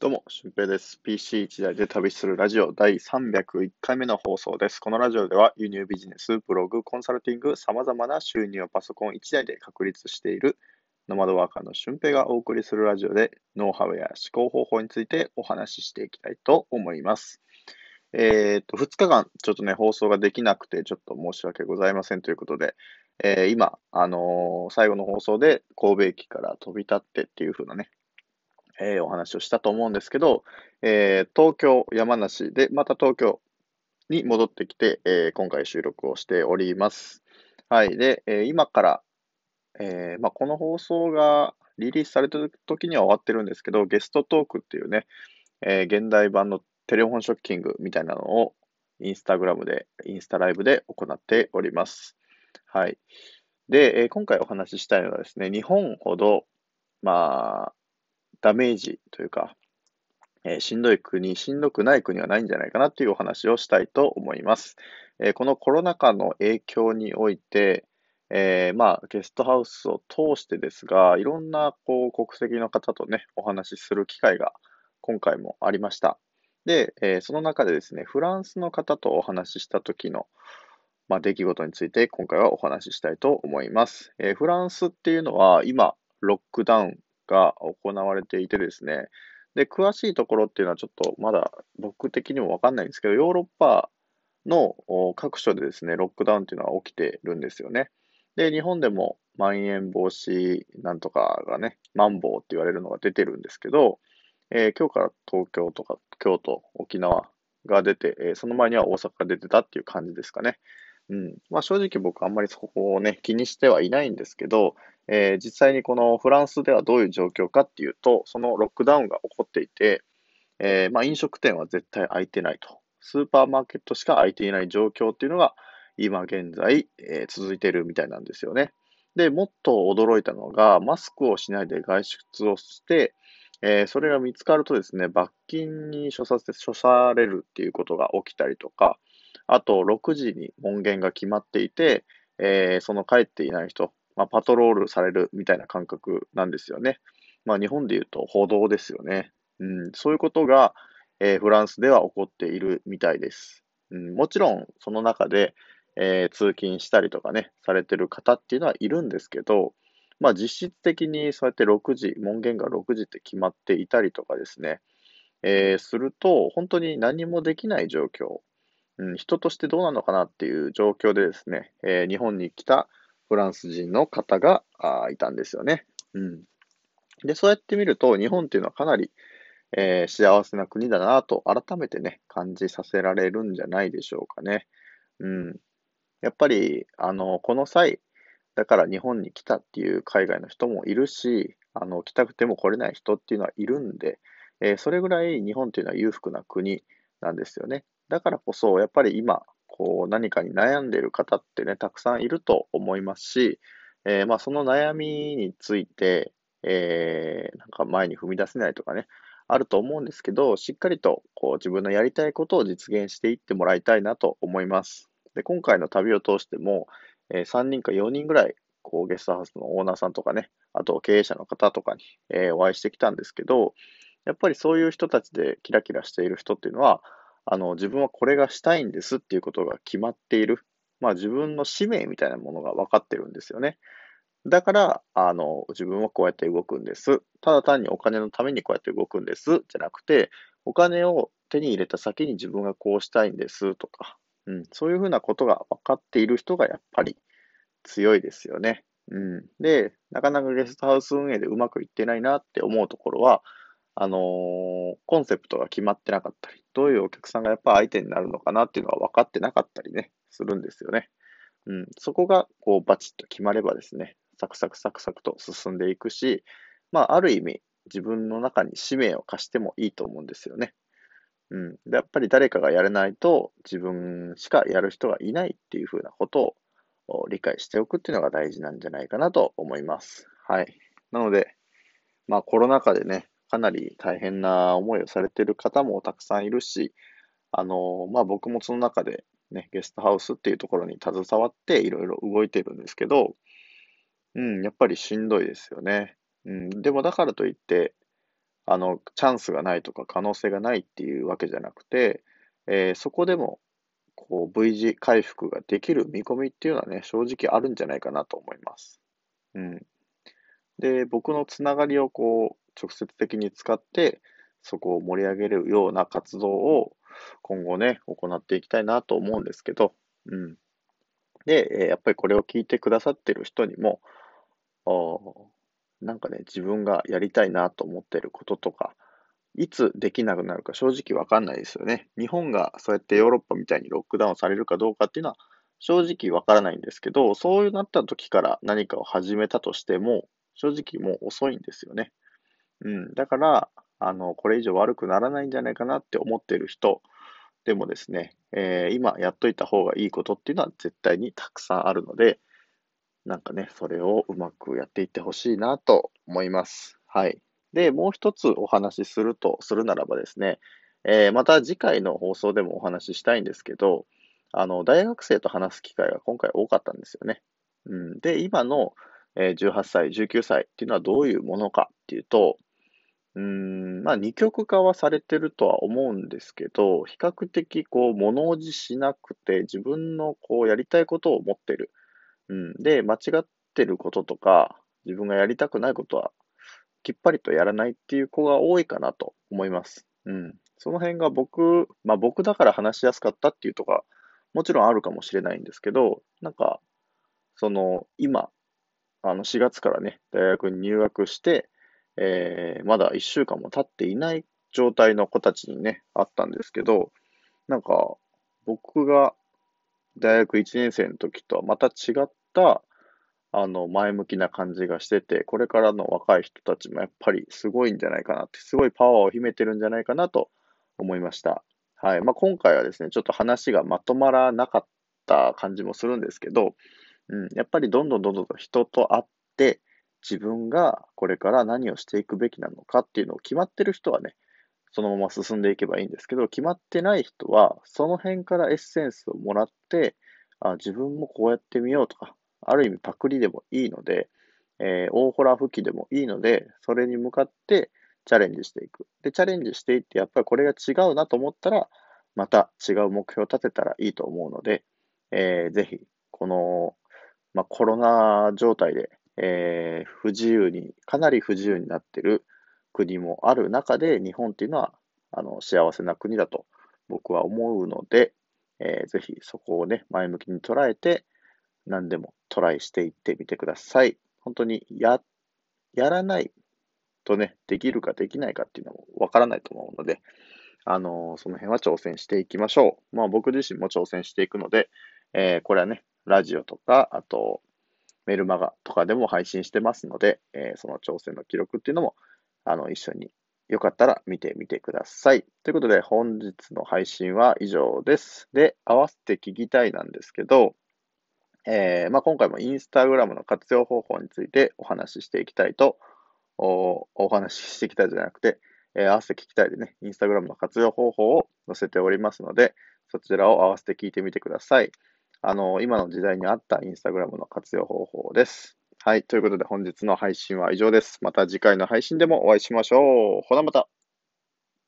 どうも、俊平です。PC1 台で旅するラジオ第301回目の放送です。このラジオでは輸入ビジネス、ブログ、コンサルティング、様々な収入をパソコン1台で確立しているノマドワーカーの俊平がお送りするラジオでノウハウや思考方法についてお話ししていきたいと思います。えっ、と、2日間ちょっとね、放送ができなくてちょっと申し訳ございませんということで、えー、今、あのー、最後の放送で神戸駅から飛び立ってっていう風なね、えー、お話をしたと思うんですけど、えー、東京、山梨で、また東京に戻ってきて、えー、今回収録をしております。はい。で、え今から、えまあ、この放送がリリースされた時には終わってるんですけど、ゲストトークっていうね、え現代版のテレフォンショッキングみたいなのをインスタグラムで、インスタライブで行っております。はい。で、え今回お話ししたいのはですね、日本ほど、まあ、ダメージというか、えー、しんどい国、しんどくない国はないんじゃないかなっていうお話をしたいと思います。えー、このコロナ禍の影響において、えー、まあ、ゲストハウスを通してですが、いろんなこう国籍の方とね、お話しする機会が今回もありました。で、えー、その中でですね、フランスの方とお話しした時の、まあ、出来事について今回はお話ししたいと思います。えー、フランスっていうのは今、ロックダウンが行われていてですね、で、詳しいところっていうのはちょっとまだ僕的にもわかんないんですけど、ヨーロッパの各所でですね、ロックダウンっていうのは起きてるんですよね。で、日本でもまん延防止なんとかがね、マンボウって言われるのが出てるんですけど、えー、今日から東京とか京都、沖縄が出て、えー、その前には大阪が出てたっていう感じですかね。うん。まあ正直僕あんまりそこをね、気にしてはいないんですけど、えー、実際にこのフランスではどういう状況かっていうと、そのロックダウンが起こっていて、えー、まあ飲食店は絶対空いてないと。スーパーマーケットしか空いていない状況っていうのが今現在、えー、続いてるみたいなんですよね。で、もっと驚いたのが、マスクをしないで外出をして、えー、それが見つかるとですね、罰金に処さ処されるっていうことが起きたりとか、あと6時に門限が決まっていて、えー、その帰っていない人、まあ、パトロールされるみたいな感覚なんですよね。まあ、日本で言うと報道ですよね。うん、そういうことが、えー、フランスでは起こっているみたいです。うん、もちろん、その中で、えー、通勤したりとかね、されてる方っていうのはいるんですけど、まあ、実質的にそうやって6時、門限が6時って決まっていたりとかですね、えー、すると、本当に何もできない状況うん、人としてどうなのかなっていう状況でですね、えー、日本に来たフランス人の方があいたんですよね。うん。で、そうやって見ると、日本っていうのはかなり、えー、幸せな国だなと改めてね、感じさせられるんじゃないでしょうかね。うん。やっぱり、あの、この際、だから日本に来たっていう海外の人もいるし、あの、来たくても来れない人っていうのはいるんで、えー、それぐらい日本っていうのは裕福な国なんですよね。だからこそ、やっぱり今、こう何かに悩んでいる方ってね、たくさんいると思いますし、えー、まあその悩みについて、えー、なんか前に踏み出せないとかね、あると思うんですけど、しっかりとこう自分のやりたいことを実現していってもらいたいなと思います。で今回の旅を通しても、えー、3人か4人ぐらいこうゲストハウスのオーナーさんとかね、あと経営者の方とかに、えー、お会いしてきたんですけど、やっぱりそういう人たちでキラキラしている人っていうのは、あの、自分はこれがしたいんですっていうことが決まっている。まあ自分の使命みたいなものが分かってるんですよね。だから、あの、自分はこうやって動くんです。ただ単にお金のためにこうやって動くんです。じゃなくて、お金を手に入れた先に自分がこうしたいんですとか、うん、そういうふうなことが分かっている人がやっぱり強いですよね。うん。で、なかなかゲストハウス運営でうまくいってないなって思うところは、あのー、コンセプトが決まってなかったり、どういうお客さんがやっぱ相手になるのかなっていうのは分かってなかったりね、するんですよね。うん、そこがこうバチッと決まればですね、サクサクサクサクと進んでいくし、まあ、ある意味、自分の中に使命を課してもいいと思うんですよね。うん。で、やっぱり誰かがやれないと自分しかやる人がいないっていうふうなことを理解しておくっていうのが大事なんじゃないかなと思います。はい。なので、まあコロナ禍でね、かなり大変な思いをされてる方もたくさんいるし、あの、まあ、僕もその中でね、ゲストハウスっていうところに携わっていろいろ動いてるんですけど、うん、やっぱりしんどいですよね。うん、でもだからといって、あの、チャンスがないとか可能性がないっていうわけじゃなくて、えー、そこでも、こう、V 字回復ができる見込みっていうのはね、正直あるんじゃないかなと思います。うん。で、僕のつながりをこう、直接的に使って、そこを盛り上げるような活動を今後ね、行っていきたいなと思うんですけど、うん。で、やっぱりこれを聞いてくださってる人にも、なんかね、自分がやりたいなと思ってることとか、いつできなくなるか正直わかんないですよね。日本がそうやってヨーロッパみたいにロックダウンされるかどうかっていうのは正直わからないんですけど、そうなった時から何かを始めたとしても、正直もう遅いんですよね。うん。だから、あの、これ以上悪くならないんじゃないかなって思ってる人でもですね、えー、今やっといた方がいいことっていうのは絶対にたくさんあるので、なんかね、それをうまくやっていってほしいなと思います。はい。で、もう一つお話しするとするならばですね、えー、また次回の放送でもお話ししたいんですけど、あの、大学生と話す機会が今回多かったんですよね。うん、で、今の、え、18歳、19歳っていうのはどういうものかっていうと、うん、まあ、二極化はされてるとは思うんですけど、比較的こう、物おじしなくて、自分のこう、やりたいことを持ってる。うん。で、間違ってることとか、自分がやりたくないことは、きっぱりとやらないっていう子が多いかなと思います。うん。その辺が僕、まあ僕だから話しやすかったっていうとか、もちろんあるかもしれないんですけど、なんか、その、今、あの、4月からね、大学に入学して、えー、まだ1週間も経っていない状態の子たちにね、あったんですけど、なんか、僕が大学1年生の時とはまた違った、あの、前向きな感じがしてて、これからの若い人たちもやっぱりすごいんじゃないかなって、すごいパワーを秘めてるんじゃないかなと思いました。はい。まあ、今回はですね、ちょっと話がまとまらなかった感じもするんですけど、うん、やっぱりどんどんどんどん人と会って、自分がこれから何をしていくべきなのかっていうのを決まってる人はね、そのまま進んでいけばいいんですけど、決まってない人は、その辺からエッセンスをもらって、あ自分もこうやってみようとか、ある意味パクリでもいいので、えー、大ホラ吹きでもいいので、それに向かってチャレンジしていく。で、チャレンジしていって、やっぱりこれが違うなと思ったら、また違う目標を立てたらいいと思うので、えー、ぜひ、この、まあ、コロナ状態でえー、不自由に、かなり不自由になっている国もある中で、日本っていうのは、あの、幸せな国だと僕は思うので、えー、ぜひそこをね、前向きに捉えて、何でもトライしていってみてください。本当にや、やらないとね、できるかできないかっていうのもわからないと思うので、あのー、その辺は挑戦していきましょう。まあ僕自身も挑戦していくので、えー、これはね、ラジオとか、あと、メルマガとかでも配信してますので、えー、その挑戦の記録っていうのも、あの、一緒によかったら見てみてください。ということで、本日の配信は以上です。で、合わせて聞きたいなんですけど、えー、まあ、今回もインスタグラムの活用方法についてお話ししていきたいと、おお話ししていきたいじゃなくて、えー、合わせて聞きたいでね、インスタグラムの活用方法を載せておりますので、そちらを合わせて聞いてみてください。あの、今の時代に合ったインスタグラムの活用方法です。はい。ということで本日の配信は以上です。また次回の配信でもお会いしましょう。ほなまた。